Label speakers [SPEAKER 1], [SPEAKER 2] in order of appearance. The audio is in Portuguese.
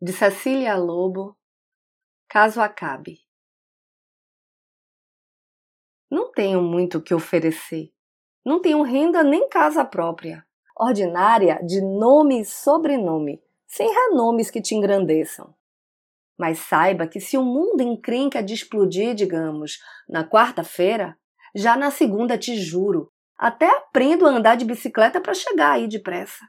[SPEAKER 1] de Cecília Lobo, caso acabe. Não tenho muito o que oferecer. Não tenho renda nem casa própria. Ordinária de nome e sobrenome, sem renomes que te engrandeçam. Mas saiba que se o mundo encrenca de explodir, digamos, na quarta-feira, já na segunda te juro, até aprendo a andar de bicicleta para chegar aí depressa.